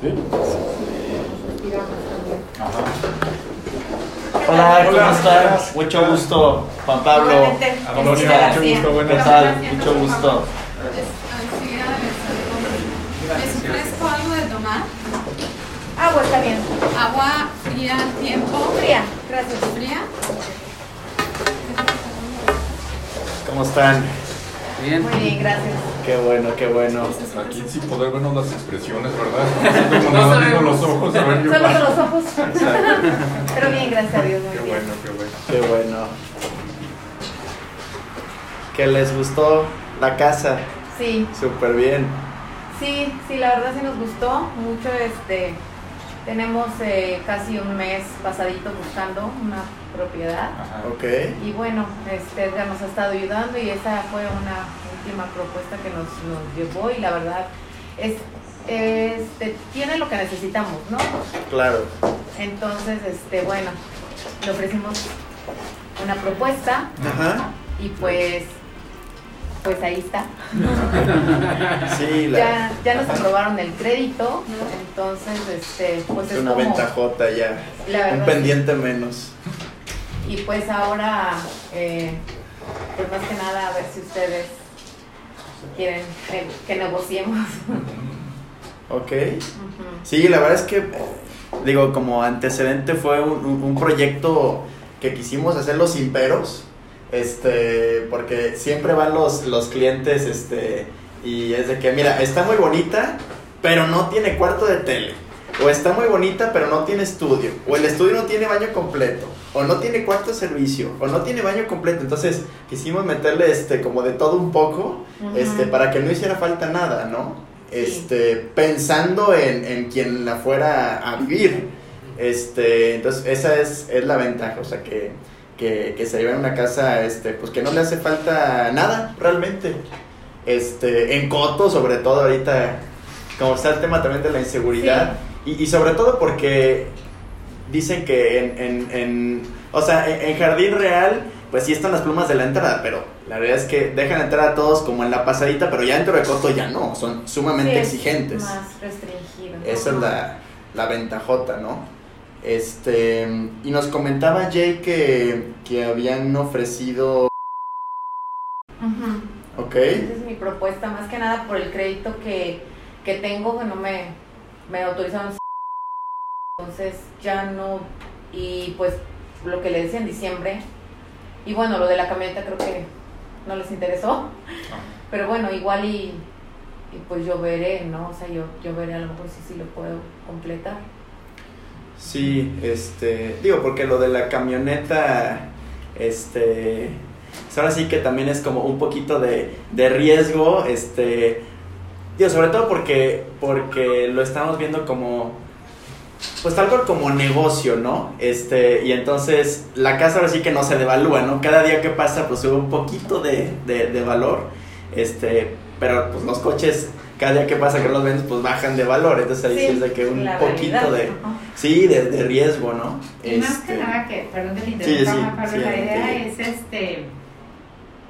¿Sí? Hola, ¿cómo Hola. estás? Mucho gusto, Juan Pablo. Mucho gusto, ¿Qué buenas tal? Mucho gusto. ¿Es fresco algo de tomar? Agua está bien. Agua fría al tiempo. Fría. Gracias. Fría. ¿Cómo están? Bien. Muy bien, gracias. Qué bueno, qué bueno. Aquí sin poder vernos las expresiones, ¿verdad? Como nada viendo los ojos, a ver yo. Solo con los ojos. Pero bien, gracias a Dios. Muy Qué bien. bueno, qué bueno. Qué bueno. ¿Que les gustó la casa? Sí, Súper bien. sí, sí, la verdad sí nos gustó mucho. Este, tenemos eh, casi un mes pasadito buscando una propiedad. Ajá. Ok. Y bueno, este, Edgar nos ha estado ayudando y esa fue una última propuesta que nos, nos llevó y la verdad es, este, tiene lo que necesitamos, ¿no? Claro. Entonces, este, bueno, le ofrecimos una propuesta Ajá. y pues, pues ahí está. Sí, la, Ya, ya nos aprobaron el crédito, entonces, este, pues es una como, ventajota ya. la Un pendiente menos. Y pues ahora, eh, pues más que nada, a ver si ustedes quieren que negociemos. Ok. Sí, la verdad es que, digo, como antecedente fue un, un- proyecto que quisimos hacerlo sin peros, este, porque siempre van los, los clientes, este, y es de que, mira, está muy bonita, pero no tiene cuarto de tele, o está muy bonita, pero no tiene estudio, o el estudio no tiene baño completo, o no tiene cuarto de servicio, o no tiene baño completo, entonces quisimos meterle, este, como de todo un poco, este, para que no hiciera falta nada, ¿no? Sí. Este, pensando en, en quien la fuera a vivir. Este, entonces esa es, es la ventaja, o sea, que, que, que se lleve a una casa, este, pues que no le hace falta nada, realmente. Este, en Coto, sobre todo ahorita, como está el tema también de la inseguridad, y, y sobre todo porque dicen que en, en, en o sea, en, en Jardín Real, pues sí están las plumas de la entrada, pero la verdad es que dejan entrar a todos como en la pasadita, pero ya dentro de Coto ya no, son sumamente Sí, es exigentes. Más restringido. Esa es la, la ventajota, ¿no? Este, y nos comentaba Jay que, que habían ofrecido, Ujú. ¿ok? Esa es mi propuesta, más que nada por el crédito que, que tengo, que no me, me autorizaron. Entonces ya no, y pues lo que le decía en diciembre, y bueno, lo de la camioneta creo que no les interesó, pero bueno, igual y, y pues yo veré, ¿no? O sea, yo, yo veré a lo mejor si sí lo puedo completar. Sí, este, digo, porque lo de la camioneta, este, pues ahora sí que también es como un poquito de, de riesgo, este, digo, sobre todo porque, porque lo estamos viendo como, pues tal cual como negocio, ¿no? Este, y entonces la casa ahora sí que no se devalúa, ¿no? Cada día que pasa, pues sube un poquito de, de, de valor, este, pero pues los coches, cada día que pasa que los vendes, pues bajan de valor, entonces ahí sí, es de que un poquito realidad, de... Sí, de, de riesgo, ¿no? Y más que Este, nada que, perdón que Sí, interrumpa, sí, Pablo, sí, la idea es este,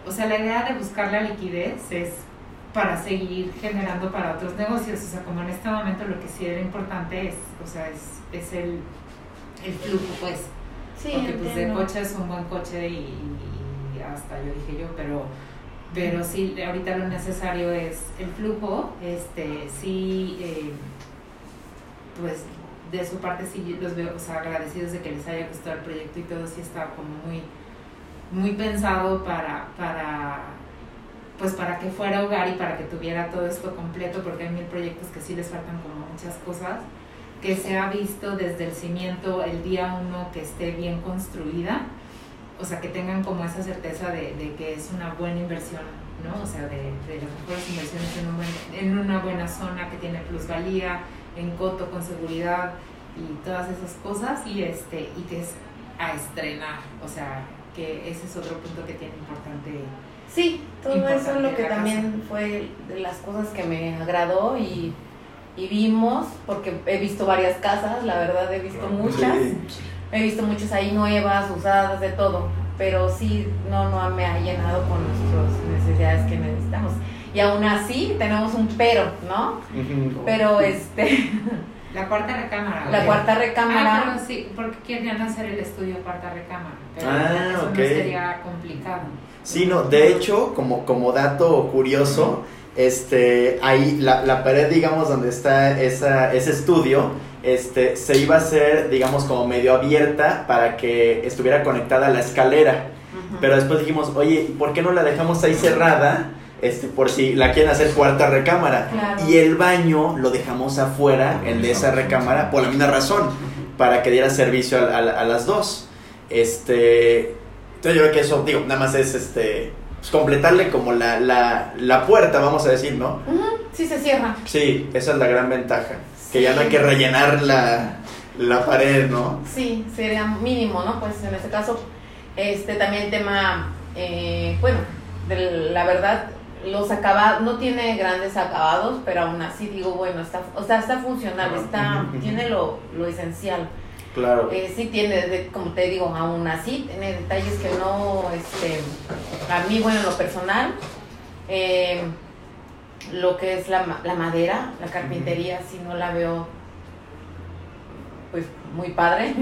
o sea, la idea de buscar la liquidez es para seguir generando para otros negocios, o sea, como en este momento lo que sí era importante es, o sea, es, es el, el flujo, pues, Sí, porque pues de entiendo. coche es un buen coche y, y hasta yo dije yo, pero pero sí ahorita lo necesario es el flujo, este sí eh, pues de su parte sí los veo o sea, agradecidos de que les haya gustado el proyecto y todo sí está como muy muy pensado para para pues para que fuera hogar y para que tuviera todo esto completo porque hay mil proyectos que sí les faltan como muchas cosas que se ha visto desde el cimiento el día uno que esté bien construida, o sea, que tengan como esa certeza de, de que es una buena inversión, ¿no? O sea, de, de las mejores inversiones en, un en una buena zona que tiene plusvalía, en coto con seguridad y todas esas cosas, y, este, y que es a estrenar, o sea, que ese es otro punto que tiene importante. Sí, todo eso es lo que también fue de las cosas que me agradó y, y vimos, porque he visto varias casas, la verdad he visto muchas, sí. he visto muchas ahí nuevas, usadas, de todo, pero sí, no, no me ha llenado con nuestras necesidades que necesitamos. Y aún así tenemos un pero, ¿no? Pero este, La cuarta recámara. La cuarta Ah, recámara. pero sí, porque querían hacer el estudio cuarta recámara. Pero Ah, eso ok. no sería complicado. Sí, no, de hecho, como, como dato curioso, este, ahí la, la pared, digamos, donde está esa, ese estudio, este, se iba a hacer, digamos, como medio abierta para que estuviera conectada a la escalera. Pero después dijimos, oye, ¿por qué no la dejamos ahí cerrada? Este, por si la quieren hacer cuarta recámara. Claro. Y el baño lo dejamos afuera, el de esa recámara, por la misma razón, para que diera servicio a, a- a las dos. Este, entonces yo creo que eso, digo, nada más es este, pues, completarle como la, la, la puerta, vamos a decir, ¿no? Ujú, Sí, se cierra. Sí, esa es la gran ventaja. Que ya no hay que rellenar la, la pared, ¿no? Sí, sería mínimo, ¿no? Pues en este caso, este también el tema, eh, bueno, de la verdad, los acabados, no tiene grandes acabados, pero aún así digo, bueno, está, o sea, está funcional, está, tiene lo, lo esencial. Claro. Eh, sí tiene, como te digo, aún así tiene detalles que no, este, a mí, bueno, en lo personal, eh, lo que es la, ma- la madera, la carpintería, si no la veo, pues, muy padre.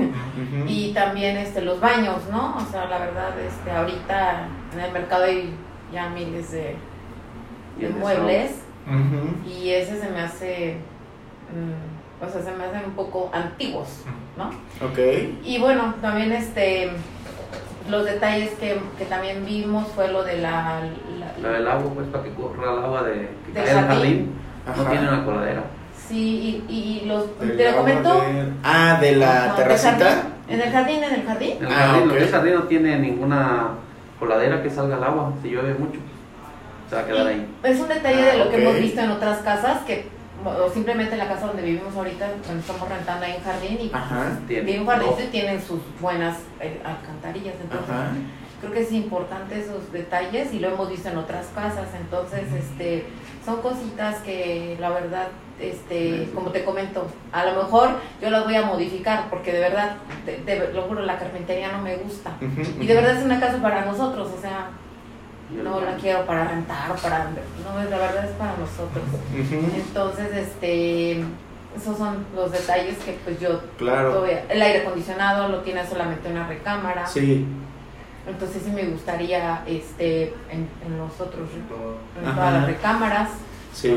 Y también este los baños, ¿no? O sea, la verdad, este ahorita en el mercado hay ya miles de, muebles y ese se me hace, mm, o sea, se me hacen un poco antiguos, ¿no? Ok. Y bueno, también este los detalles que, que también vimos fue lo de la, la- La del agua, pues, para que corra el agua de que Del jardín. jardín. No tiene una coladera. sí y, y los te agua comento de- Ah, de la No, terracita. jardín. en el jardín en el jardín En el Ah, jardín, ok. lo que es jardín no tiene ninguna coladera que salga el agua. Si llueve mucho, se va a quedar ahí. Es un detalle Ah, de lo que ok. hemos visto en otras casas, que o simplemente en la casa donde vivimos ahorita, donde estamos rentando ahí en jardín, y Ajá. Tiene tiene un jardín y tienen sus buenas eh, alcantarillas. Entonces, Ajá. creo que es importante esos detalles y lo hemos visto en otras casas. Entonces, este, son cositas que la verdad, este, como te comento, a lo mejor yo las voy a modificar porque de verdad, de- de- lo juro, la carpintería no me gusta. Y de verdad es una casa para nosotros, o sea, no la quiero para rentar o para... No, la verdad es para nosotros. Entonces, este, esos son los detalles que pues yo Claro. todavía- el aire acondicionado lo tiene solamente una recámara. Sí. Entonces sí me gustaría este en, en los otros en Ajá. todas las recámaras, Sí.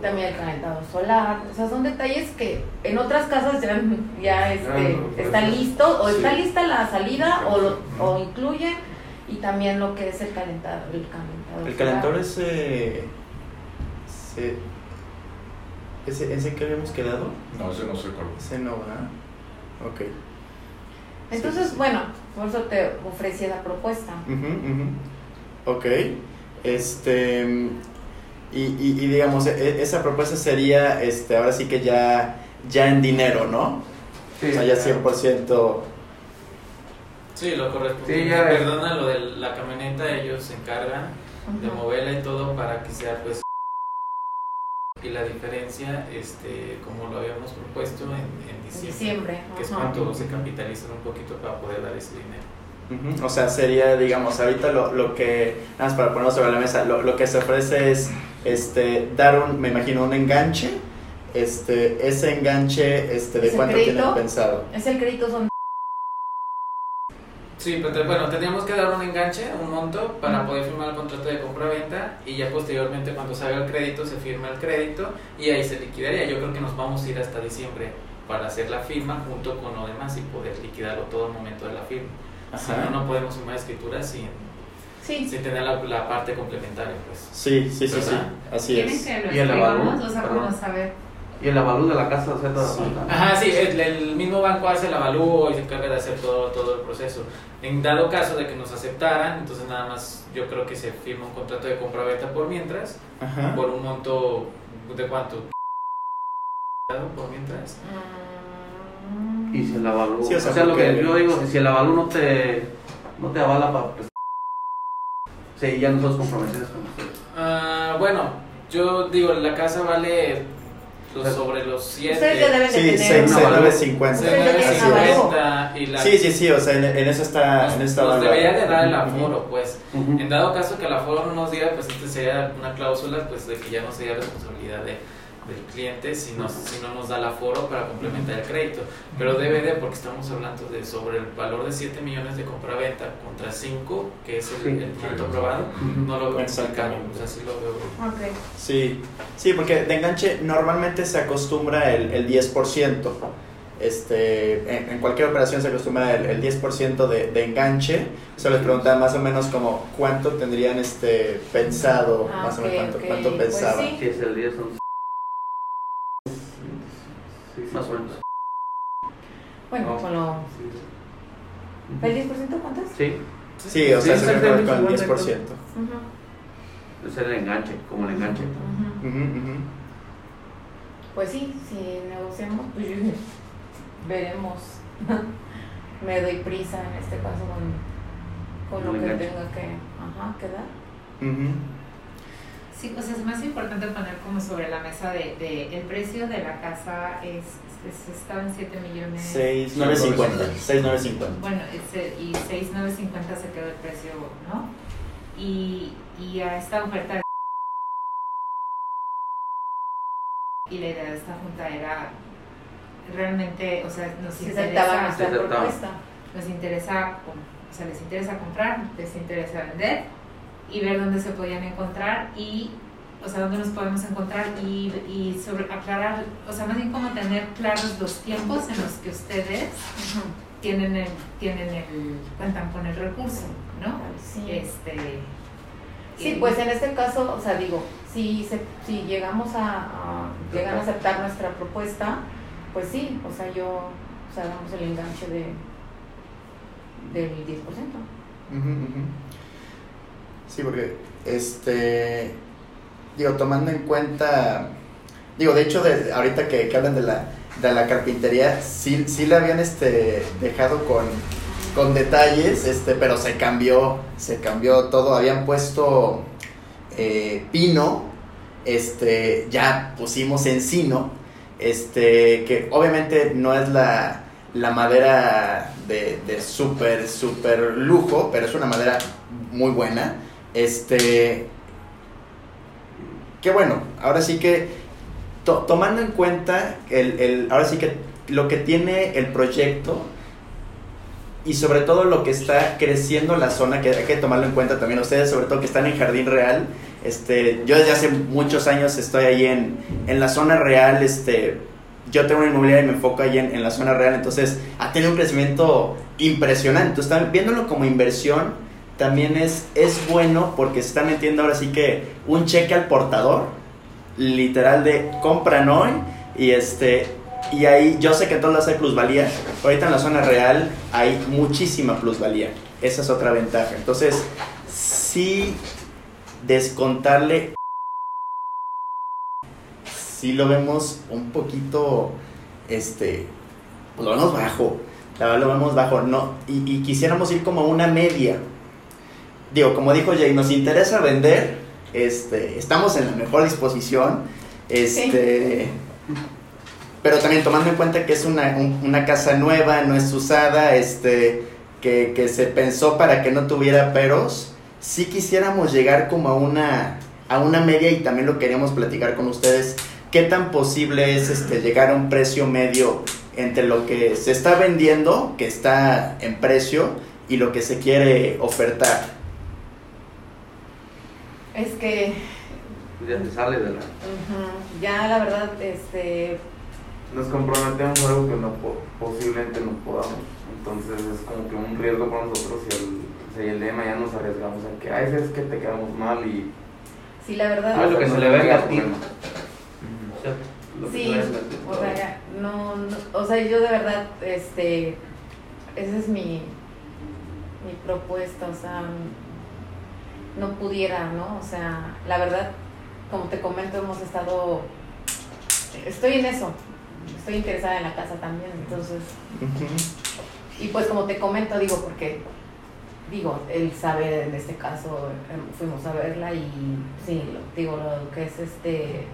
También el calentador solar, o sea, son detalles que en otras casas ya, ya este, Ya, no, pues, está listo, o sí. está lista la salida o lo o incluye y también lo que es el calentador, el calentador. El calentador ese. ese ¿Ese, ese que habíamos quedado? No, ese no se acuerda. Ese no va. Ok. Entonces, Sí, sí. bueno, por eso te ofrecí la propuesta. Ujú. Ok. Este. Y, y, y digamos, e- esa propuesta sería, este, ahora sí que ya, ya en dinero, ¿no? Sí, o sea, ya claro. 100%. Sí, lo correspondiente. Sí, ya ves. Perdona lo de la camioneta, ellos se encargan de moverla y todo para que sea pues y la diferencia este como lo habíamos propuesto en, diciembre, diciembre. que es cuando se capitalizan un poquito para poder dar ese dinero O sea, sería, digamos, ahorita lo, lo que, nada más para ponerlo sobre la mesa, lo, lo que se ofrece es este, dar un, me imagino, un enganche. Este, ese enganche, este, ¿de ¿Es el cuánto tienen pensado? Es el crédito son sí pero te- bueno teníamos que dar un enganche un monto para poder firmar el contrato de compra-venta y ya posteriormente cuando salga el crédito se firma el crédito y ahí se liquidaría yo creo que nos vamos a ir hasta diciembre para hacer la firma junto con lo demás y poder liquidarlo todo al momento de la firma si no no podemos firmar escritura sin Sí, sin tener la, la parte complementaria, pues. Sí, sí, sí, sí, así ¿Quieren es. que lo ¿Y el lavabo? O sea, como saber. Y el avalúo de la casa, o sea, toda Sí. la Ajá, sí, el, el mismo banco hace el avalúo y se encarga de hacer todo, todo el proceso. En dado caso de que nos aceptaran, entonces nada más yo creo que se firma un contrato de compra-venta por mientras, Ajá. por un monto de cuánto por mientras. Y si el avalúo. Sí, o o sea, sea, lo que yo digo, si el avalúo no te, no te avala para. Pues, sí, ya nosotros comprometidos con ustedes. Ah, bueno, yo digo, la casa vale los- sobre los 7. Ustedes ya deben de Sí, tener seis- una seis, avalúo. nueve, cincuenta. Ustedes ya tienen Así es. avalúo. 50 y la Sí, sí, sí, o sea, en, en eso está, nos, en está nos debería de dar el aforo, pues. Ujú. En dado caso que el aforo no nos diera, pues este sería una cláusula pues de que ya no sería responsabilidad de, del cliente si, nos, si no nos da el aforo para complementar el crédito. Pero DVD, porque estamos hablando de sobre el valor de 7 millones de compraventa contra 5, que es el, el punto aprobado, no lo veo Exactamente. Pues así lo veo. Okay. Sí. sí, porque de enganche normalmente se acostumbra el, el 10%. Este, en, cualquier operación se acostumbra el, el 10% de, de, enganche. Se les preguntaba más o menos como cuánto tendrían este, pensado, ah, más o menos cuánto, cuánto pensaban. Pues sí. es el 10, 11. Bueno, No. con lo... ¿El 10% cuánto es? Sí, Sí, o sea, se el con el 10%. 50. Ujú. es el enganche, como el enganche. Pues sí, si negociamos, pues yo- veremos. Me doy prisa en este caso con, con lo que enganche. tenga que, ajá, que dar. Sí, o sea, es más importante poner como sobre la mesa de, de el precio de la casa es, es- estaba en 7 millones. 6,950. 6,950. Bueno, ese- y 6,950 se quedó el precio, ¿no? Y, y a esta oferta y la idea de esta junta era realmente, o sea, nos aceptaba interesa, nuestra propuesta. nos interesa, o sea, les interesa comprar, les interesa vender y ver dónde se podían encontrar y, o sea, dónde nos podemos encontrar y, y sobre aclarar, o sea, más bien como tener claros los tiempos en los que ustedes tienen el, tienen el, cuentan con el recurso, ¿no? Sí. Este, Sí, y- pues en este caso, o sea, digo, si, se, si llegamos a, a- llegan a aceptar nuestra propuesta, pues sí, o sea, yo, o sea, damos el enganche de del 10%. Ujú, ujú. Sí, porque este digo, tomando en cuenta digo, de hecho de, ahorita que, que hablan de la, de la carpintería, sí, sí la habían este dejado con, con detalles, este, pero se cambió, se cambió todo, habían puesto eh, pino, este, ya pusimos encino, este, que obviamente no es la, la madera de, de súper, súper lujo, pero es una madera muy buena. Este. Que bueno, ahora sí que. to- tomando en cuenta el, el- Ahora sí que lo que tiene el proyecto. Y sobre todo lo que está creciendo la zona, que hay que tomarlo en cuenta también ustedes, sobre todo que están en Jardín Real. Este, yo desde hace muchos años estoy ahí en, en la zona real, este, yo tengo una inmobiliaria y me enfoco ahí en, en la zona real, entonces ha tenido un crecimiento impresionante. Entonces, viéndolo como inversión, también es, es bueno porque se está metiendo ahora sí que un cheque al portador, literal de compran hoy y este y ahí yo sé que todas las hay plusvalía, ahorita en la zona real hay muchísima plusvalía, esa es otra ventaja. Entonces, sí descontarle sí lo vemos un poquito, este, pues lo vemos bajo, la verdad lo vemos bajo, no, y, y quisiéramos ir como a una media. Digo, como dijo Jay, nos interesa vender, este, estamos en la mejor disposición, este, pero también tomando en cuenta que es una, un- una casa nueva, no es usada, este, que, que se pensó para que no tuviera peros, sí quisiéramos llegar como a una, a una media y también lo queríamos platicar con ustedes, qué tan posible es este, llegar a un precio medio entre lo que se está vendiendo, que está en precio, y lo que se quiere ofertar. Es que Ya te sale de la. ya la verdad, este, nos comprometemos a algo que no po- posiblemente no podamos. Entonces es como que un riesgo para nosotros y el, si el de mañana nos arriesgamos a que a veces que te quedamos mal y sí, la verdad. Ah, lo que se le venga a ti. O sea, Sí, se le venga a ti. o sea, no, no, o sea, yo de verdad, este, esa es mi, mi propuesta, o sea, no pudiera, ¿no? O sea, la verdad, como te comento, hemos estado, estoy en eso, estoy interesada en la casa también, entonces, y pues como te comento, digo, porque, digo, él sabe en este caso, em, fuimos a verla y sí, lo, digo, lo que es este,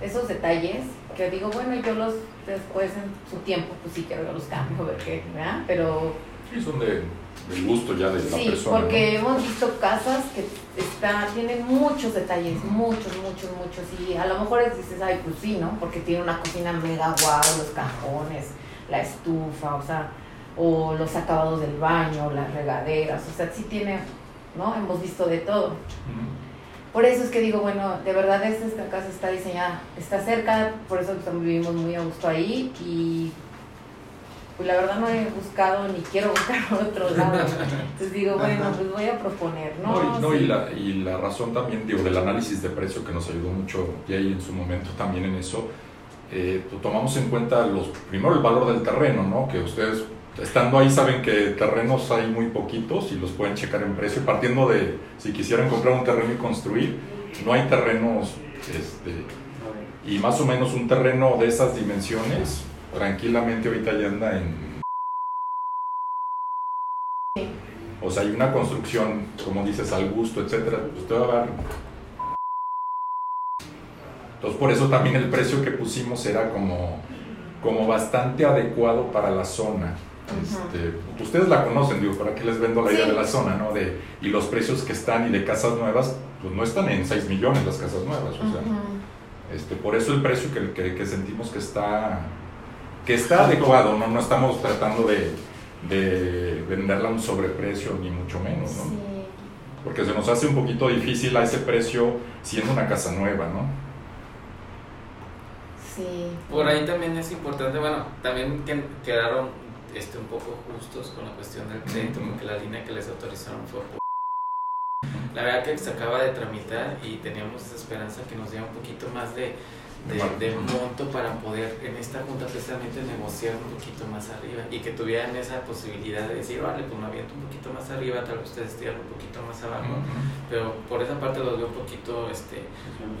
esos detalles, que digo, bueno, yo los después en su tiempo, pues sí quiero los cambio, ver qué, ¿verdad? Pero Sí, son de, del gusto ya de la Sí, persona. ¿no? porque hemos visto casas que está, tienen muchos detalles, muchos, muchos, muchos. Y a lo mejor es- dices, ay, pues sí, ¿no? Porque tiene una cocina mega guau, los cajones, la estufa, o sea, o los acabados del baño, las regaderas, o sea, sí tiene, ¿no? Hemos visto de todo. Por eso es que digo, bueno, de verdad esta, esta casa está diseñada, está cerca, por eso vivimos muy a gusto ahí y pues la verdad no he buscado ni quiero buscar por otro lado. Entonces digo, bueno, pues voy a proponer, ¿no? No, y, no, Sí. y, la, y la razón también, digo, del análisis de precio que nos ayudó mucho y ahí en su momento también en eso, eh, pues, tomamos en cuenta los primero el valor del terreno, ¿no? Que ustedes estando ahí saben que terrenos hay muy poquitos y los pueden checar en precio, partiendo de si quisieran comprar un terreno y construir, no hay terrenos, este, y más o menos un terreno de esas dimensiones, tranquilamente ahorita ya anda en... Sí. O sea, hay una construcción, como dices, al gusto, etcétera, pues te va a dar... Entonces, por eso también el precio que pusimos era como, como bastante adecuado para la zona. Este, ustedes la conocen, digo, ¿para qué les vendo la idea de la zona, no? De, y los precios que están y de casas nuevas, pues no están en 6 millones las casas nuevas, o sea... Ujú. Este, por eso el precio que, que- que sentimos que está, que está adecuado, ¿no? no estamos tratando de, de venderla a un sobreprecio, ni mucho menos, ¿no? Sí. Porque se nos hace un poquito difícil a ese precio siendo una casa nueva, ¿no? Sí. Por ahí también es importante, bueno, también que quedaron este, un poco justos con la cuestión del crédito, porque la línea que les autorizaron fue por... La verdad que se acaba de tramitar y teníamos esa esperanza que nos diera un poquito más de, de, de monto para poder en esta junta precisamente negociar un poquito más arriba y que tuvieran esa posibilidad de decir, vale, pues me aviento un poquito más arriba, tal vez ustedes tiran un poquito más abajo, pero por esa parte los veo un poquito este,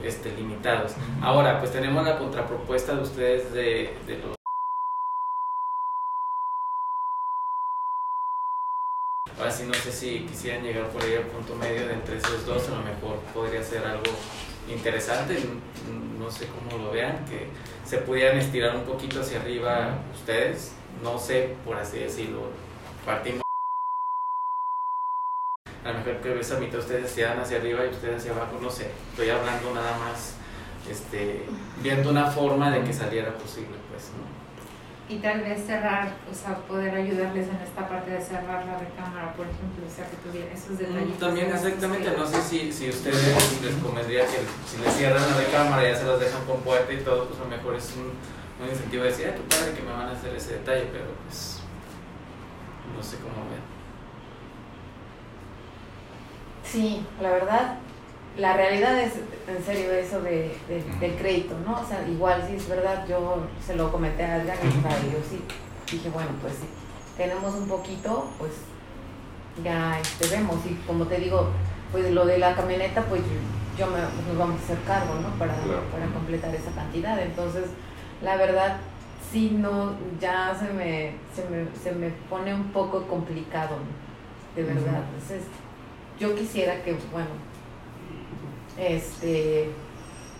este, limitados. Ahora, pues tenemos la contrapropuesta de ustedes de, de los... Ahora no sé si quisieran llegar por ahí al punto medio de entre esos dos, a lo mejor podría ser algo interesante, no sé cómo lo vean, que se pudieran estirar un poquito hacia arriba ustedes, no sé, por así decirlo, partimos. A lo mejor que esa mitad ustedes estiran hacia arriba y ustedes hacia abajo, no sé, estoy hablando nada más, este, viendo una forma de que saliera posible, pues, ¿no? Y tal vez cerrar, o sea, poder ayudarles en esta parte de cerrar la recámara, por ejemplo, o sea, que tuvieran esos detalles. Mm, También exactamente, no sé si, si ustedes les convendría que si les cierran la recámara y ya se las dejan con puerta y todo, pues a lo mejor es un, un incentivo de decir, ay, qué padre que me van a hacer ese detalle, pero pues no sé cómo vean. Sí, la verdad, la realidad es en serio eso de, de- del crédito, ¿no? O sea, igual sí es verdad, yo se lo comenté a Edgar, o sea, yo sí dije, bueno, pues si tenemos un poquito, pues ya este, vemos. Y como te digo, pues lo de la camioneta, pues yo me, nos vamos a hacer cargo, ¿no? Para, Claro. para completar esa cantidad. Entonces, la verdad, sí, no, ya se me, se me, se me pone un poco complicado, de verdad. Entonces, yo quisiera que, bueno, este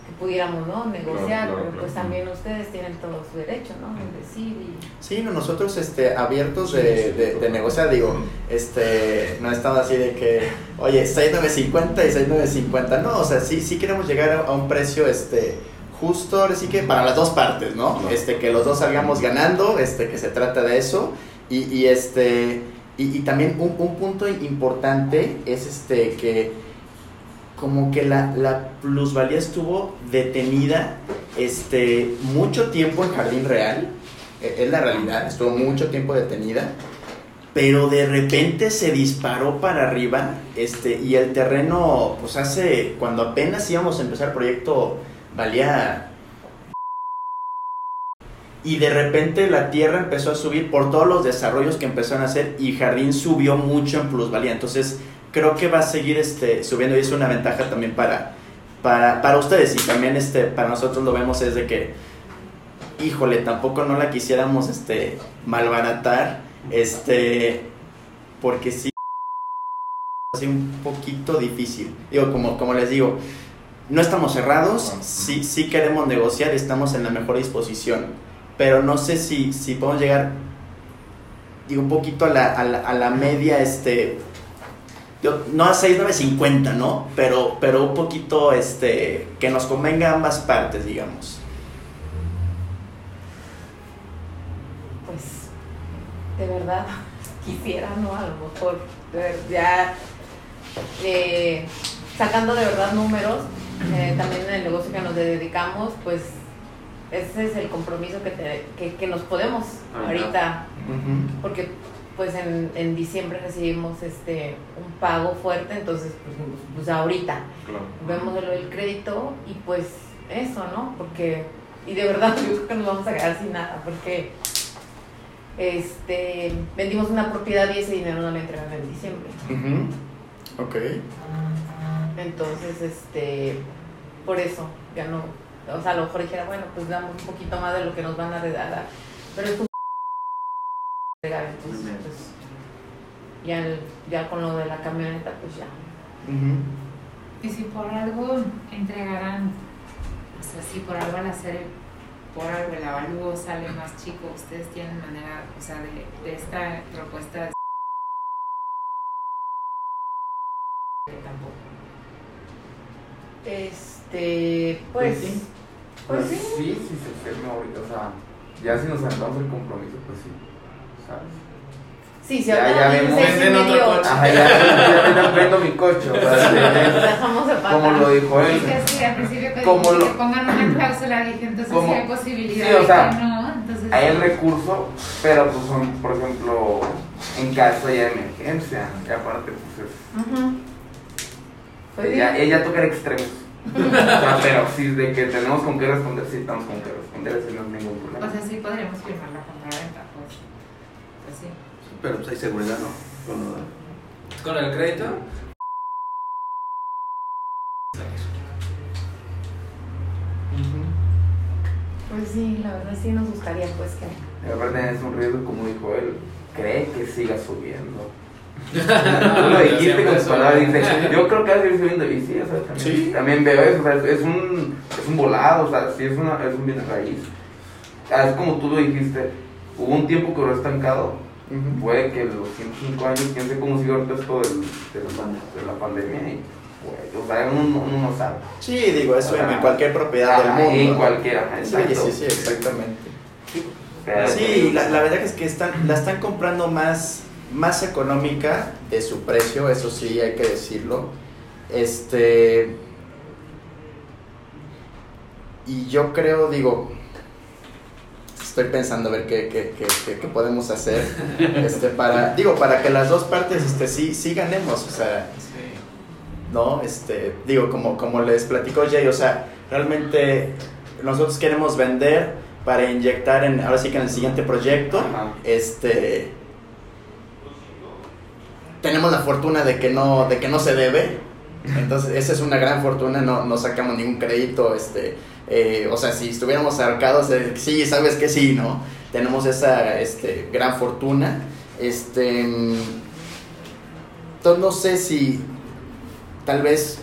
que pudiéramos no negociar claro, pero claro. pues también ustedes tienen todo su derecho no en decir y Sí, no, nosotros este, abiertos de, de, de negociar, digo, este, no estamos así de que, oye, 6,950 y 6,950, no, o sea, sí, sí queremos llegar a, a un precio, este, justo, ahora sí que para las dos partes, ¿no? Claro. Este, que los dos salgamos ganando, este, que se trata de eso, y, y este, y, y también un, un punto importante es este, que como que la, la plusvalía estuvo detenida, este, mucho tiempo en Jardín Real, eh, es la realidad, estuvo mucho tiempo detenida, pero de repente se disparó para arriba, este, y el terreno, pues hace, cuando apenas íbamos a empezar el proyecto, valía... Y de repente la tierra empezó a subir por todos los desarrollos que empezaron a hacer y Jardín subió mucho en plusvalía. Entonces creo que va a seguir este, subiendo y es una ventaja también para, para, para ustedes y también este, para nosotros lo vemos es de que híjole, tampoco no la quisiéramos este malbaratar, este porque sí así un poquito difícil. Digo, como, como les digo, no estamos cerrados, sí, sí queremos negociar estamos en la mejor disposición. Pero no sé si, si podemos llegar digo, un poquito a la, a la, a la media, este, yo- no a 6, 9, 50, ¿no? Pero, pero un poquito, este, que nos convenga a ambas partes, digamos. Pues, de verdad, quisiera, ¿no? A lo mejor, ya eh, sacando de verdad números, eh, también en el negocio que nos dedicamos, pues ese es el compromiso que, te- que, que nos podemos ahorita, porque pues en, en diciembre recibimos este un pago fuerte, entonces pues, pues ahorita Claro. vemos lo del crédito y pues eso, ¿no? Porque, y de verdad yo creo que nos vamos a quedar sin nada, porque este vendimos una propiedad y ese dinero no lo entregan en diciembre. Ujú. Ok. Entonces, este, por eso, ya no, o sea, a lo mejor dijera, bueno, pues damos un poquito más de lo que nos van a regalar, pero es un regal, entonces, pues, ya, el- ya con lo de la camioneta, pues ya. Ujú. Y si por algo entregarán, o sea, si por algo al hacer, el- por algo el avalúo sale más chico, ustedes tienen manera, o sea, de, de esta propuesta de... Tampoco. Este, pues, Pues sí. pues sí. sí, sí se firma ahorita, o sea, ya si nos sentamos el compromiso, pues sí, ¿sabes? Sí, si Ya- ya vemos. seis y Venden otro medio, coche. Ajá, ya, ya, ya vendo mi coche, como lo dijo él. Es que sí, al principio que, Como que lo- pongan una cláusula, dije, entonces Como- sí hay posibilidad sí, o de sea, que no, entonces... hay el recurso, pero pues son, por ejemplo, en caso ya de emergencia, que aparte pues es. Pues sí. ella, ella toca extremos. o sea, pero sí, de que tenemos con qué responder, sí estamos con qué responder, eso no es ningún problema. O sea, sí podríamos firmar la compraventa, pues. Pues sí. Pero pues hay seguridad, ¿no? Con lo de- Con el crédito, Pues sí, la verdad sí nos gustaría pues que... Y aparte es un riesgo, como dijo él, cree que siga subiendo. Tú lo dijiste con tus palabras, dice, yo creo que va a seguir subiendo y sí, o sea, también, Sí. también veo eso, o sea, es, un, es un volado, o sea, sí es, una, es un bien raíz. Ah, Es como tú lo dijiste, hubo un tiempo que lo estancado, Puede que los 105 años, quién sabe cómo sigue ahorita esto del- de, la, de la pandemia, y, o sea, uno, uno no sabe. Sí, digo, eso en cualquier propiedad del mundo. En cualquiera, Sí, sí, sí, exactamente. Pero- Sí, la, la verdad es que están, la están comprando más, más económica de su precio, eso sí hay que decirlo. Este. Y yo creo, digo, estoy pensando a ver qué, qué, qué, qué- podemos hacer. Este, para, digo, para que las dos partes este, sí, sí ganemos. O sea, sí. ¿no? Este, digo, como, como les platicó Jay, o sea, realmente nosotros queremos vender para inyectar en, ahora sí que en el siguiente proyecto, Ajá. este, tenemos la fortuna de que no, de que no se debe, entonces esa es una gran fortuna, no, no sacamos ningún crédito, este, eh, o sea, si estuviéramos ahorcados, eh, sí, sabes que sí, ¿no? Tenemos esa, este, gran fortuna, este, entonces no sé si tal vez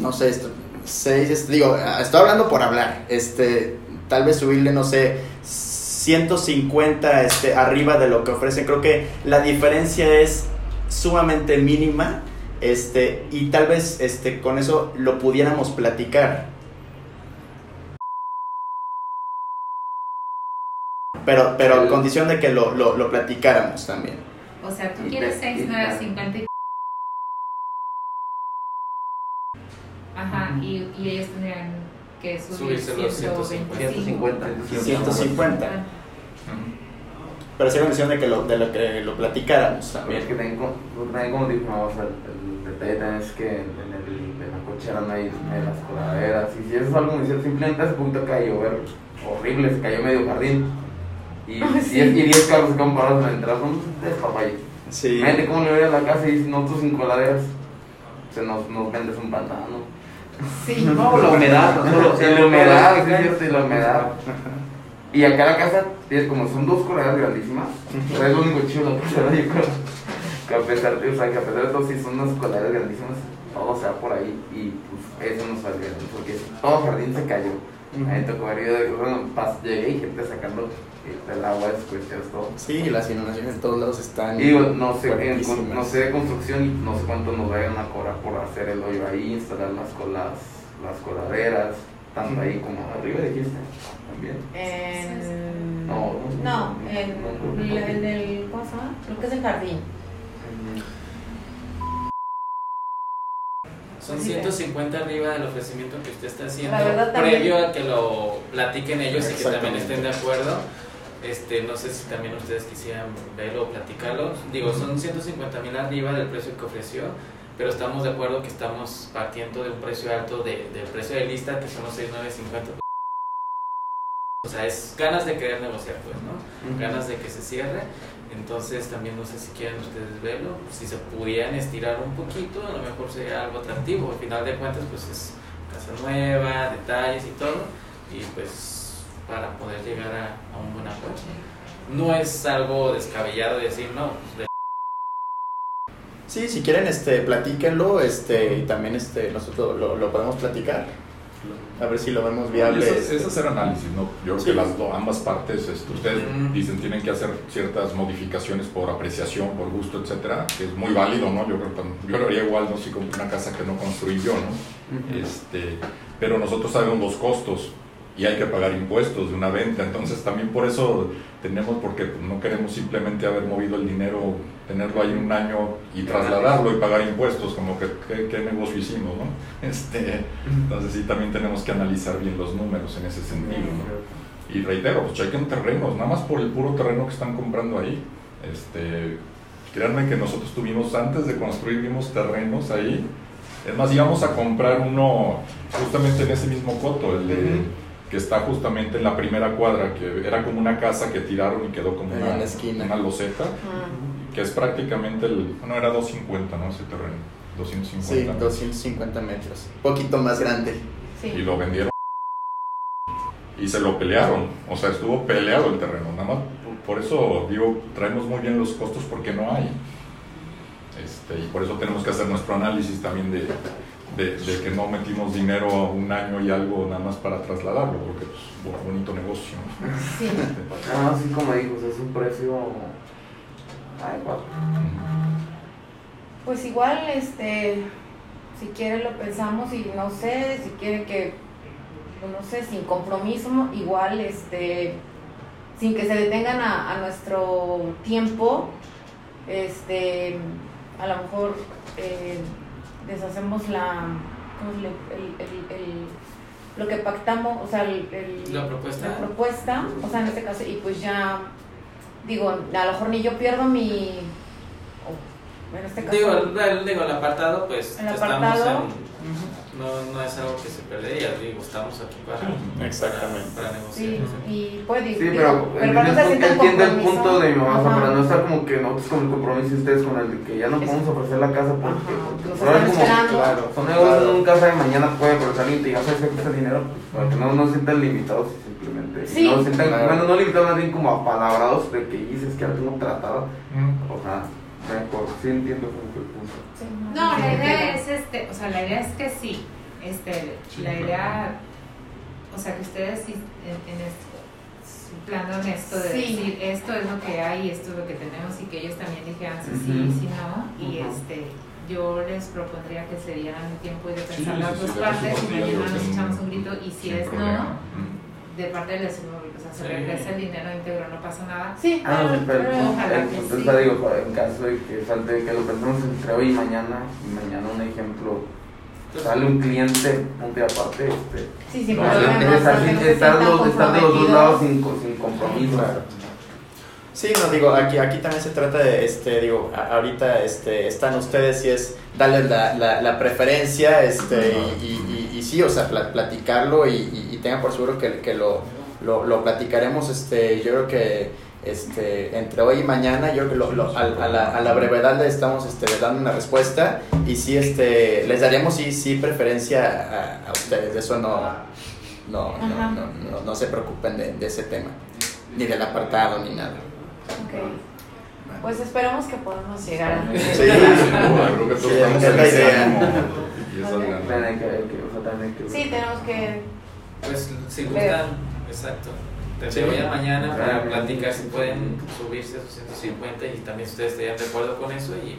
no sé esto seis digo estoy hablando por hablar este tal vez subirle no sé 150 este arriba de lo que ofrecen creo que la diferencia es sumamente mínima este y tal vez este con eso lo pudiéramos platicar. Pero pero condición de que lo, lo, lo platicáramos también. O sea, tú quieres de- 6, y- 9, 50 y... Ajá, y, y ellos tendrían que subir Subirse los 125. 150. 150 Ah, pero sí condición de que lo, de lo que lo platicáramos Pero también es que también, como, también como dijimos, el, el detalle también es que en, el, en la cochera no hay, no hay las coladeras. Y si eso es algo muy cierto, simplemente hace poquito acaba de llover horrible, se cayó medio jardín. Y, Ay, sí. 10 y 10 carros se quedan parados en la entrada, son despapayos. sí Imagínate cómo le voy a la casa y nosotros sin coladeras. Se nos, nos vendes un pantano. Sí. No, la humedad, no solo. Sí, la humedad, sí, es cierto, y la humedad. Y acá la casa, es como son dos coladeras grandísimas, pero es lo único chido de la casa, yo creo. Que a pesar de, o sea, que a pesar de todo, sí son unas coladeras grandísimas, todo se va por ahí y pues eso nos salió, porque todo jardín se cayó. A mí me tocó videos de bueno, pas- llegué y gente sacando eh, el agua de squirteros todo. Sí, las inundaciones en todos lados están. Y digo, no sé, en, no sé de construcción y no sé cuánto nos vayan a cobrar por hacer el hoyo ahí, instalar las colas, las coladeras, tanto ahí como arriba dijiste también. En... No, No, no, en, no, no, no. en el... ¿Cómo se llama? Creo que es el jardín. Son Sí, 150 arriba del ofrecimiento que usted está haciendo, verdad previo a que lo platiquen ellos y que también estén de acuerdo. Este, no sé si también ustedes quisieran verlo o platicarlo. Digo, son 150 mil arriba del precio que ofreció, pero estamos de acuerdo que estamos partiendo de un precio alto de, del precio de lista, que son los 6,950. O sea, es ganas de querer negociar, pues, ¿no? ganas de que se cierre. Entonces también no sé si quieren ustedes verlo, si se pudieran estirar un poquito, a lo mejor sería algo atractivo. Al final de cuentas, pues es casa nueva, detalles y todo, y pues para poder llegar a, a un buen acuerdo. No es algo descabellado decir, no, pues, de- Sí, si quieren, este, platíquenlo, este, y también, este, nosotros lo, lo podemos platicar. A ver si lo vemos viable. Es, este. es hacer análisis, ¿no? Yo creo Sí. que las do- ambas partes, este, ustedes Mm. dicen tienen que hacer ciertas modificaciones por apreciación, por gusto, etcétera, que es muy válido, ¿no? Yo creo que yo lo haría igual, no si compro una casa que no construí yo, ¿no? Este, pero nosotros sabemos los costos y hay que pagar impuestos de una venta, entonces también por eso tenemos, porque pues, no queremos simplemente haber movido el dinero, tenerlo ahí un año y trasladarlo y pagar impuestos, como que qué, negocio hicimos, ¿no? Este, entonces sí también tenemos que analizar bien los números en ese sentido, ¿no? Y reitero, pues chequen terrenos, nada más por el puro terreno que están comprando ahí. Este, créanme que nosotros tuvimos, antes de construir, vimos terrenos ahí. Es más, íbamos a comprar uno justamente en ese mismo coto, el de. Que está justamente en la primera cuadra, que era como una casa que tiraron y quedó como Ahí una, en la esquina. una loseta, que es prácticamente el, bueno, era 250, ¿no? Ese terreno, 250. Sí, 250 metros. Poquito más grande. y Sí. lo vendieron y se lo pelearon, o sea, estuvo peleado el terreno, nada más por- por eso digo, traemos muy bien los costos porque no hay. Este, y por eso tenemos que hacer nuestro análisis también de, de, de que no metimos dinero un año y algo nada más para trasladarlo, porque pues, bu- bonito negocio. ¿no? Sí. Ah, así como dijo, es un precio. Guau. Pues igual, este, si quiere lo pensamos y no sé, si quiere que, no sé, sin compromiso, igual, este, sin que se detengan a, a nuestro tiempo, este, a lo mejor eh, deshacemos la, ¿cómo se le- el, el- el- lo que pactamos, o sea, La propuesta. la propuesta, o sea, en este caso, y pues ya, digo, a lo mejor ni yo pierdo mi, o en este caso, Digo, el, el- digo, el apartado, pues El estamos apartado. en- no, no es algo que se perdería, digo, estamos aquí para, Exactamente. para, para negociar. sí, y puede, Sí, digo, pero, pero para no se el compromiso. punto de mi mamá, o sea, Ajá. para no estar como que nosotros con el compromiso y ustedes con el de que ya no podemos ofrecer la casa porque, porque nos pero es como. Claro. son negocios en un casa de mañana puede alguien y te diga, ¿sabes qué cuesta dinero? Pues, para que no no se sientan limitados simplemente. Sí. No sientan, Claro. bueno, no limitados, más bien como apalabrados de que dices que ya tengo tratado. O sea, mejor, sí entiendo el punto. Sí, No, la idea es este, o sea, la idea es que sí, este, Sí, la claro. idea, o sea, que ustedes sí, en, en este plan honesto de Sí. decir esto es lo que hay, esto es lo que tenemos y que ellos también dijeran si sí, Ujú. si no, y este, yo les propondría que se dieran el tiempo de pensar sí, las dos partes y mañana nos echamos un grito y si es problema. no, de parte del seguro, o sea, se Sí. regresa el dinero íntegro, no pasa nada. Sí, Ah, sí, pero ojalá que entonces sí. te digo, en caso de que salte, que lo pensemos entre hoy y mañana, y mañana un ejemplo, sale un cliente, punto aparte, este, Sí, sin no, estar, no de los dos lados sin, sin compromiso. Claro. Sí, no digo, aquí, aquí también se trata de, este, digo, a- ahorita este, están ustedes y es darles la, la, la preferencia, este, y, y- y sí, o sea, pla- platicarlo y, y, y tengan por seguro que, que lo, lo, lo platicaremos, este, yo creo que este, entre hoy y mañana, yo creo que lo, lo- a, a la, a la brevedad le estamos este, dando una respuesta y sí, este, les daremos sí, sí preferencia a, a ustedes, de eso no, no, no, no, no, no se preocupen de, de ese tema, ni del apartado, ni nada. Ok. Pues esperamos que podamos llegar a... Sí. Sin duda, creo que todos Sí, Sí, tenemos que Pues si gustan, exacto. Te Sí. voy a mañana para Claro. platicar si pueden subirse a sus 150 y también ustedes estarían de acuerdo con eso y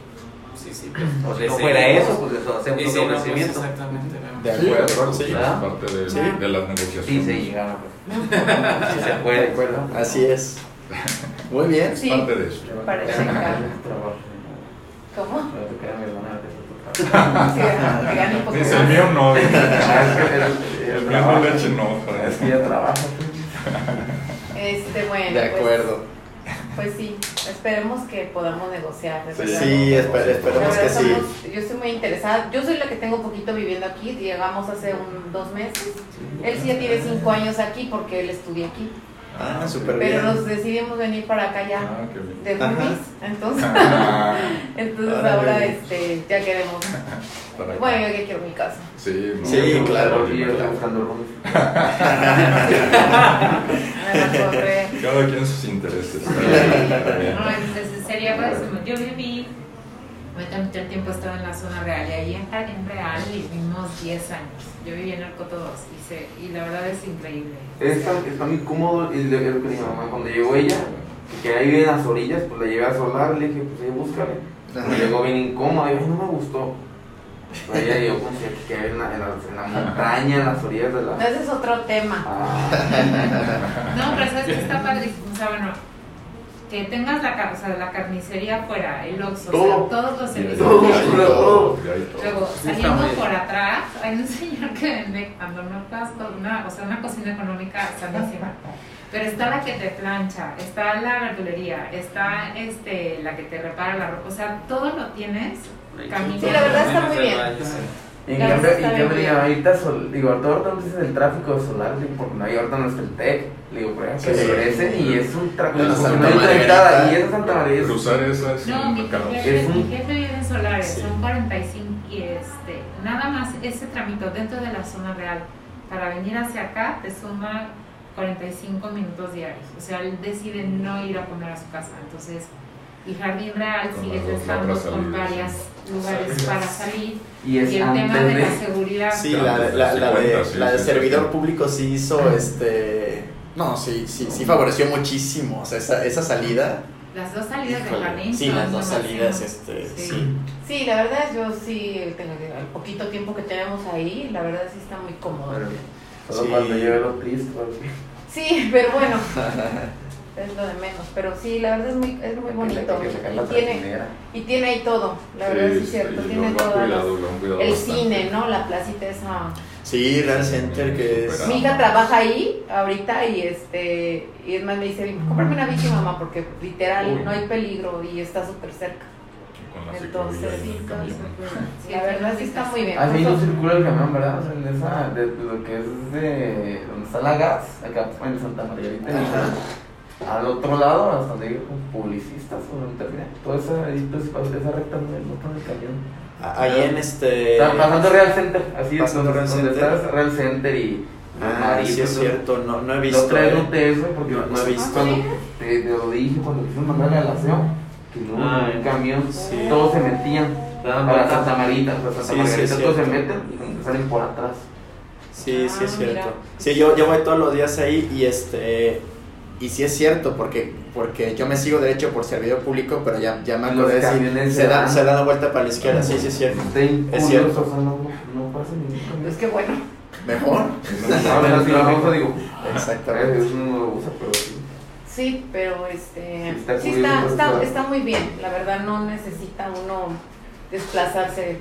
sí, sí, pues. O si les no fuera eso, pues eso hacemos Y otro si no, pues ofrecimiento. exactamente. De Sí, de acuerdo, sí. sí, es ¿verdad? parte de, Sí. de las negociaciones. Sí, se llegaron. No, Sí se puede. De acuerdo, así es. Muy bien. Sí. Parte de eso. Parece ¿Cómo? Sí, Dice, el mío no. Es que el- El el mío no trabajo. leche no. Es que ya trabaja. Este, bueno. De pues- acuerdo. Pues, sí, esperemos que podamos negociar. Sí. esper- esperemos que sí. yo estoy muy interesada. Yo soy la que tengo poquito viviendo aquí. Llegamos hace un, dos meses. Él sí ya tiene cinco años aquí porque él estudia aquí. Ah, súper Pero nos decidimos venir para acá ya Ah, qué bien. de roomies. Entonces, Ah, entonces ahora este, ya queremos. Bueno, yo ya quiero mi casa. Sí, no, Sí, no, claro. yo estoy buscando roomies. Cada quien sus intereses. No, sería padrísimo. Yo viví, ahorita mucho tiempo estaba en la zona real y ahí en Jardín Real vivimos 10 años. Yo viví en Arco Todos y, se, y la verdad es increíble. Está, está muy cómodo y lo es lo que mi mamá cuando llegó ella, que ahí vive en las orillas, pues la llevé a solar, le dije, pues ahí búscale. Ajá. Llegó bien incómoda, y no me gustó. Pero ella llegó como si que en la, en, la, en la montaña, en las orillas de la... Ese es otro tema. Ah, No, pero sabes que está padrísimo. O sea, bueno, que tengas la, o sea, la carnicería afuera, el Oxxo, o sea, Todo. todos los servicios. Todo, todo. Luego, saliendo por atrás, hay un señor que vende cuando no una, o sea, una cocina económica sanísima. Pero está la que te plancha, está la verdulería, está este, la que te repara la ropa, o sea, todo lo tienes camino. Sí, la verdad está muy bien. Y en cambio, y ahorita, sol, digo, ahorita no dices el tráfico de solar, digo, porque no hay ahorita no está el TEC, le digo, pero que Sí. regresen y es un tráfico, no y esa Santa es Cruzar esa es No, un mi jefe, Es un- mi jefe vive en Solares, Sí. son 45 y este, nada más ese tramito dentro de la zona real para venir hacia acá te suma 45 minutos diarios. O sea, él decide no ir a comer a su casa. Entonces, y Jardín Real Con sigue las dos estando con varios lugares para salir. y es Y el tema de la seguridad. Sí, la, de- la, la de, 50, sí, la de sí, servidor sí. público sí hizo este. No, sí, sí, sí favoreció muchísimo. O sea, esa, esa salida. Las dos salidas de híjole, Jardín. sí, las dos máximo. salidas, este, Sí. sí. Sí, la verdad yo sí tengo el poquito tiempo que tenemos ahí, la verdad sí está muy cómodo. Solo Sí. cuando lleve lo triste, porque- Sí, pero bueno, es lo de menos, pero sí, la verdad es muy, es muy bonito. Y tiene, y tiene ahí todo, la verdad sí, es cierto, sí, tiene todo. cuidado, El bastante. cine, ¿no? La placita esa. Sí, Real Center, que es. Mi hija trabaja ahí ahorita y este y es más me dice, cómprame una bici mamá porque literal Uy. no hay peligro y está súper cerca. Con la Entonces, sí. Sí, La verdad sí está muy bien. Así no circula el camión, ¿verdad? O sea, en esa, de, de lo que es de donde está la gas, acá en Santa Margarita. Al otro lado, hasta donde hay publicistas o donde termina, toda esa, ahí, pues, esa recta no no está en el camión. Ahí en este. Está pasando Real Center, así es, Pasando donde, Real donde Center. está Real Center y Ah, sí, es maritos, cierto, no, no he visto. traes eh. no te eso, porque No, no he visto. cuando te, te lo dije, cuando quise mandarle al aseo, que no, Ah, en un camión, sí. todos se metían. Daban A la vueltas. Santa Marita, a la Santa Sí, sí, Margarita, todos se meten y salen por atrás. Sí, sí es Ah, cierto. mira. Sí, yo, yo voy todos los días ahí y este y sí es cierto porque porque yo me sigo derecho por servidor público, pero ya, ya me acordé de decir, se da, se da la vuelta para la izquierda, sí, sí es cierto. Es cierto. o sea, no, no pasa ningún camión. Es que bueno. Mejor. A ver, si lo vamos, digo, Exactamente. Sí. Sí, pero este Sí, está, está- está muy bien. La verdad no necesita uno desplazarse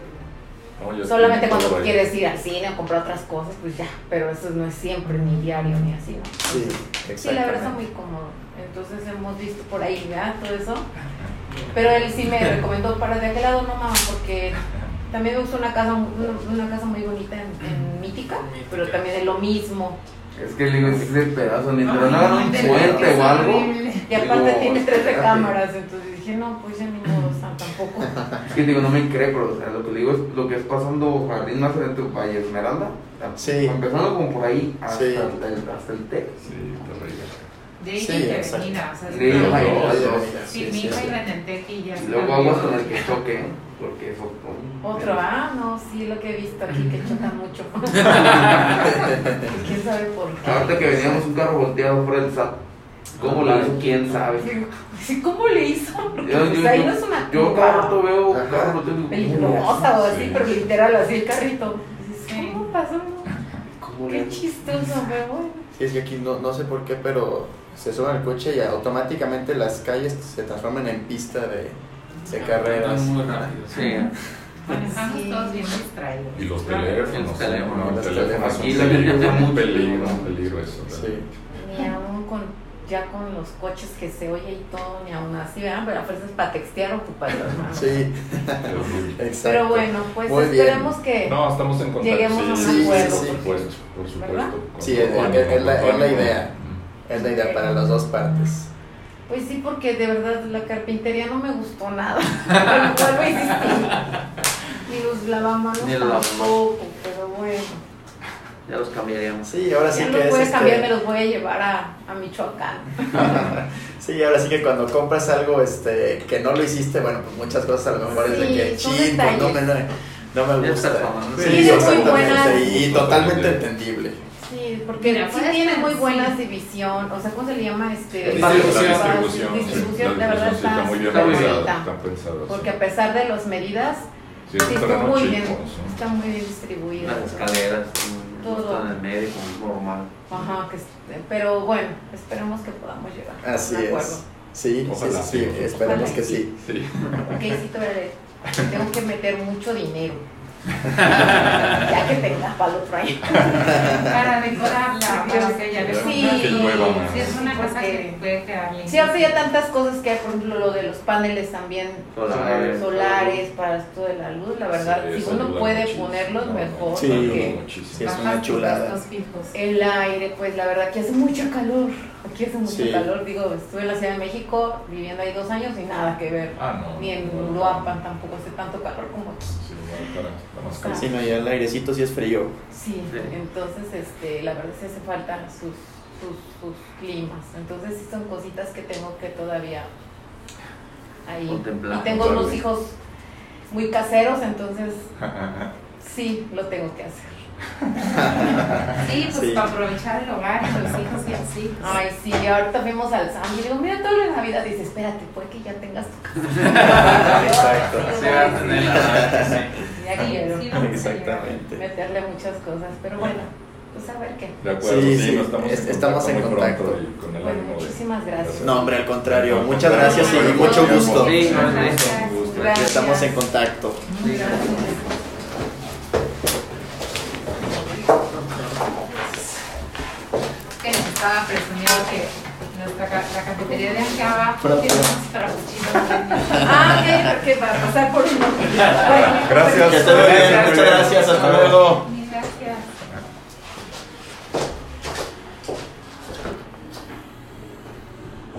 No, solamente cuando quieres ir al cine o comprar otras cosas, pues ya. Pero eso no es siempre ni diario ni así. ¿no? Sí, Sí, la verdad está muy cómodo. Entonces hemos visto por ahí, ¿verdad? Todo eso. Pero él sí me recomendó para de aquel lado no mamá, porque también me gusta una casa, una, una casa muy bonita en, en Mítica, pero también es lo mismo. Es que le digo, es ese pedazo, mientras no no, un de puente o algo. es horrible. Y aparte digo, tiene tres recámaras, entonces dije, no, pues ya ni modo, o sea, tampoco. Es que digo, no me cree, pero o sea, lo que le digo es lo que es pasando Jardín más adentro Valle Esmeralda. Sí. Empezando como por ahí hasta, Sí. el, hasta el TEC. Sí, terrible. De ella Sí. Avenida, o sea, Sí, Sí, sí, sí. Porque eso. Otro, ah, no, sí, lo que he visto aquí que chocan mucho. ¿Quién sabe por qué? Ahorita que veníamos un carro volteado por el SAT. ¿Cómo lo hizo? ¿Quién sabe? Sí, ¿Cómo le hizo? Porque, Yo, pues, yo, ahí yo, no es una yo cada rato veo Ajá. carros volteados. y digo, ¿cómo le hace? peligrosa o así, Sí. pero literal así el carrito. ¿Cómo pasó? ¿Cómo le Qué chistoso, bueno. Sí, es que aquí no, no sé por qué, pero se suben al coche y automáticamente las calles se transforman en pista de, de carreras. Muy rápido. Sí. Manejamos Sí. todos bien distraídos. Y los Claro. teléfonos. Los teléfonos, ¿no? los teléfonos son un peligro, Aquí la un peligro, mucho. un peligro eso. Sí. Ni aún con, ya con los coches que se oye y todo, ni aún así, ¿verdad? Pero a fuerzas para textear ocupas las manos. Sí, exacto. Pero bueno, pues Muy bien. esperemos que... No, estamos en contacto. Lleguemos a un sí, acuerdo, Por sí. supuesto, por supuesto. Sí, es- ánimo, es- es la- idea. Es la idea para las dos partes. Pues sí, porque de verdad la carpintería no me gustó nada. Vuelvo a insistir. Ni los lavamanos Ni lavamanos. tampoco, pero bueno. Ya los cambiaríamos. Sí, ahora sí ya que los es puedes este- cambiar, me los voy a llevar a, a Michoacán. Sí, ahora sí que cuando compras algo este que no lo hiciste, bueno, pues muchas cosas a lo mejor es de Sí, que chin, pues no me, no me gusta. Sí, es muy buena. exactamente, y totalmente entendible. Sí, porque Mira, sí tiene muy buena sí. división, o sea, ¿cómo se le llama? Este, Distribución. La distribución. distribución, la verdad está muy bien. Porque a pesar de las medidas, Sí, está muy bien, está muy bien distribuida. Las escaleras, Todo. en el medio, como normal. Ajá, que, pero bueno, esperemos que podamos llegar Así a un acuerdo. es. Sí, Ojalá, sí, sí, sí, esperemos ojalá que sí. Sí. Ok, sí, tengo que meter mucho dinero. Ya que tenga para el otro año. Para decorarla, para que ella le Sí. es una cosa que puede quedar linda. Sí, ahorita ya tantas cosas que hay, por ejemplo, lo de los paneles también Solares. solares para esto de la luz, la verdad, Sí, si uno puede muchísimo. ponerlos No, mejor, Sí. porque. Sí, es una chulada. fijos. el aire, pues la verdad que hace mucho calor, aquí hace mucho Sí. calor, digo, estuve en la Ciudad de México viviendo ahí dos años y nada que ver, Ah, no. ni en no, no. Uruapan tampoco hace tanto calor como aquí. Sí, Ah. no, ya el airecito sí es frío. Sí, Sí. entonces este, la verdad sí hace falta sus, sus, sus climas. Entonces sí son cositas que tengo que todavía ahí. Contemplar. Y tengo unos hijos muy caseros, entonces sí, lo tengo que hacer. Sí, pues Sí. para aprovechar el hogar y los hijos y así. pues. Ay, sí, ahorita fuimos al Sam y digo, mira, todo en Navidad. Dice, espérate, puede que ya tengas tu casa. Exacto. Sí, va a tener la sí. Exactamente. meterle muchas cosas, pero bueno, pues a ver qué. De acuerdo, Sí, sí, estamos, es- en estamos en muy contacto. y con el Bueno, de- muchísimas gracias. No, hombre, al contrario. Muchas gracias y mucho gusto. Sí, gracias. Gracias. Estamos en contacto. Gracias. que nos estaba presumiendo que nuestra ca- la cafetería de Propio. tiene unos frappuccinos bien Ah, ok, porque para pasar por uno. Bueno, Gracias. Que esté muy bien. Muchas gracias. Hasta luego.